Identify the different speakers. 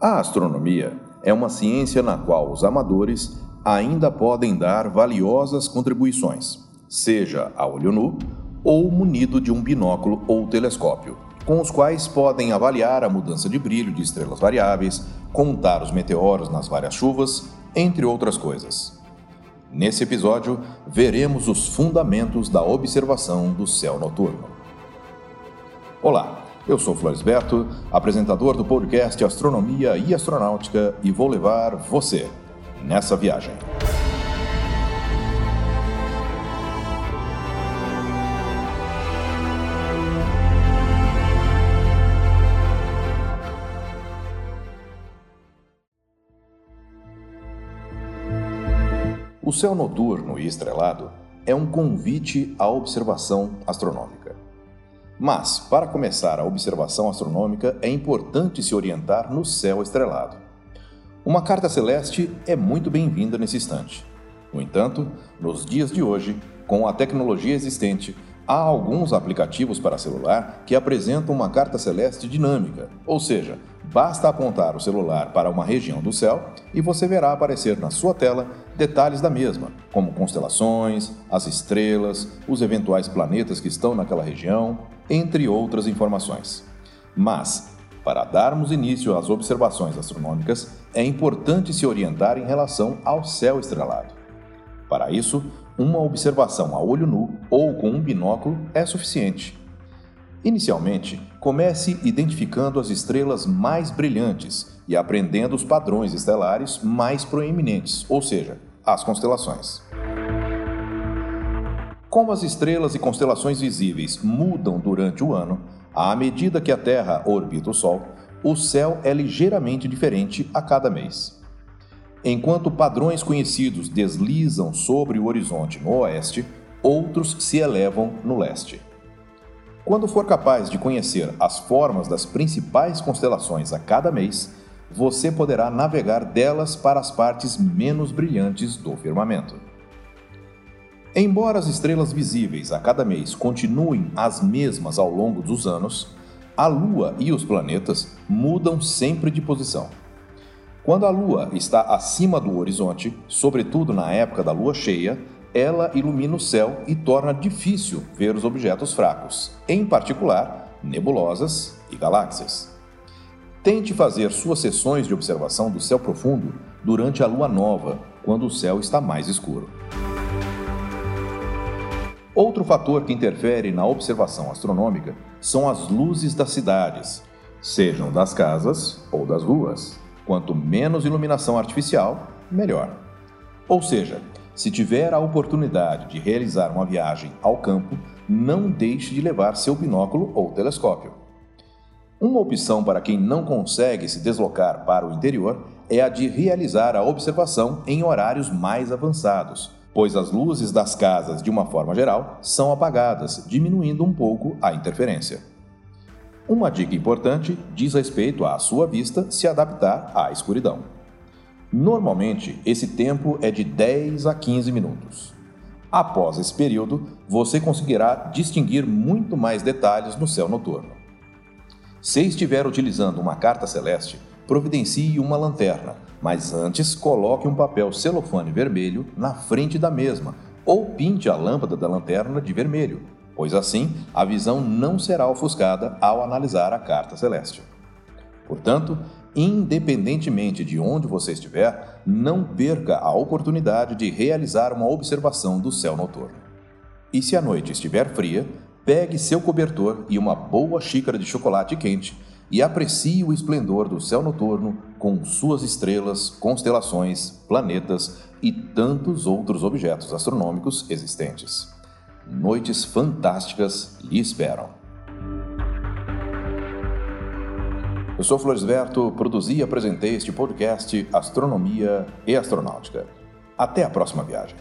Speaker 1: A astronomia é uma ciência na qual os amadores ainda podem dar valiosas contribuições, seja a olho nu ou munido de um binóculo ou telescópio, com os quais podem avaliar a mudança de brilho de estrelas variáveis, contar os meteoros nas várias chuvas, entre outras coisas. Nesse episódio, veremos os fundamentos da observação do céu noturno. Olá, eu sou Florisberto, apresentador do podcast Astronomia e Astronáutica e vou levar você nessa viagem. O céu noturno e estrelado é um convite à observação astronômica. Mas, para começar a observação astronômica, é importante se orientar no céu estrelado. Uma carta celeste é muito bem-vinda nesse instante. No entanto, nos dias de hoje, com a tecnologia existente, há alguns aplicativos para celular que apresentam uma carta celeste dinâmica, ou seja, basta apontar o celular para uma região do céu e você verá aparecer na sua tela detalhes da mesma, como constelações, as estrelas, os eventuais planetas que estão naquela região, entre outras informações. Mas, para darmos início às observações astronômicas, é importante se orientar em relação ao céu estrelado. Para isso, uma observação a olho nu ou com um binóculo é suficiente. Inicialmente, comece identificando as estrelas mais brilhantes e aprendendo os padrões estelares mais proeminentes, ou seja, as constelações. Como as estrelas e constelações visíveis mudam durante o ano, à medida que a Terra orbita o Sol, o céu é ligeiramente diferente a cada mês. Enquanto padrões conhecidos deslizam sobre o horizonte no oeste, outros se elevam no leste. Quando for capaz de conhecer as formas das principais constelações a cada mês, você poderá navegar delas para as partes menos brilhantes do firmamento. Embora as estrelas visíveis a cada mês continuem as mesmas ao longo dos anos, a Lua e os planetas mudam sempre de posição. Quando a Lua está acima do horizonte, sobretudo na época da lua cheia, ela ilumina o céu e torna difícil ver os objetos fracos, em particular nebulosas e galáxias. Tente fazer suas sessões de observação do céu profundo durante a lua nova, quando o céu está mais escuro. Outro fator que interfere na observação astronômica são as luzes das cidades, sejam das casas ou das ruas. Quanto menos iluminação artificial, melhor. Ou seja, se tiver a oportunidade de realizar uma viagem ao campo, não deixe de levar seu binóculo ou telescópio. Uma opção para quem não consegue se deslocar para o interior é a de realizar a observação em horários mais avançados, pois as luzes das casas, de uma forma geral, são apagadas, diminuindo um pouco a interferência. Uma dica importante diz respeito à sua vista se adaptar à escuridão. Normalmente, esse tempo é de 10 a 15 minutos. Após esse período, você conseguirá distinguir muito mais detalhes no céu noturno. Se estiver utilizando uma carta celeste, providencie uma lanterna, mas antes coloque um papel celofane vermelho na frente da mesma ou pinte a lâmpada da lanterna de vermelho pois assim a visão não será ofuscada ao analisar a carta celeste. Portanto, independentemente de onde você estiver, não perca a oportunidade de realizar uma observação do céu noturno. E se a noite estiver fria, pegue seu cobertor e uma boa xícara de chocolate quente e aprecie o esplendor do céu noturno com suas estrelas, constelações, planetas e tantos outros objetos astronômicos existentes. Noites fantásticas lhe esperam. Eu sou Floresberto, produzi e apresentei este podcast Astronomia e Astronáutica. Até a próxima viagem.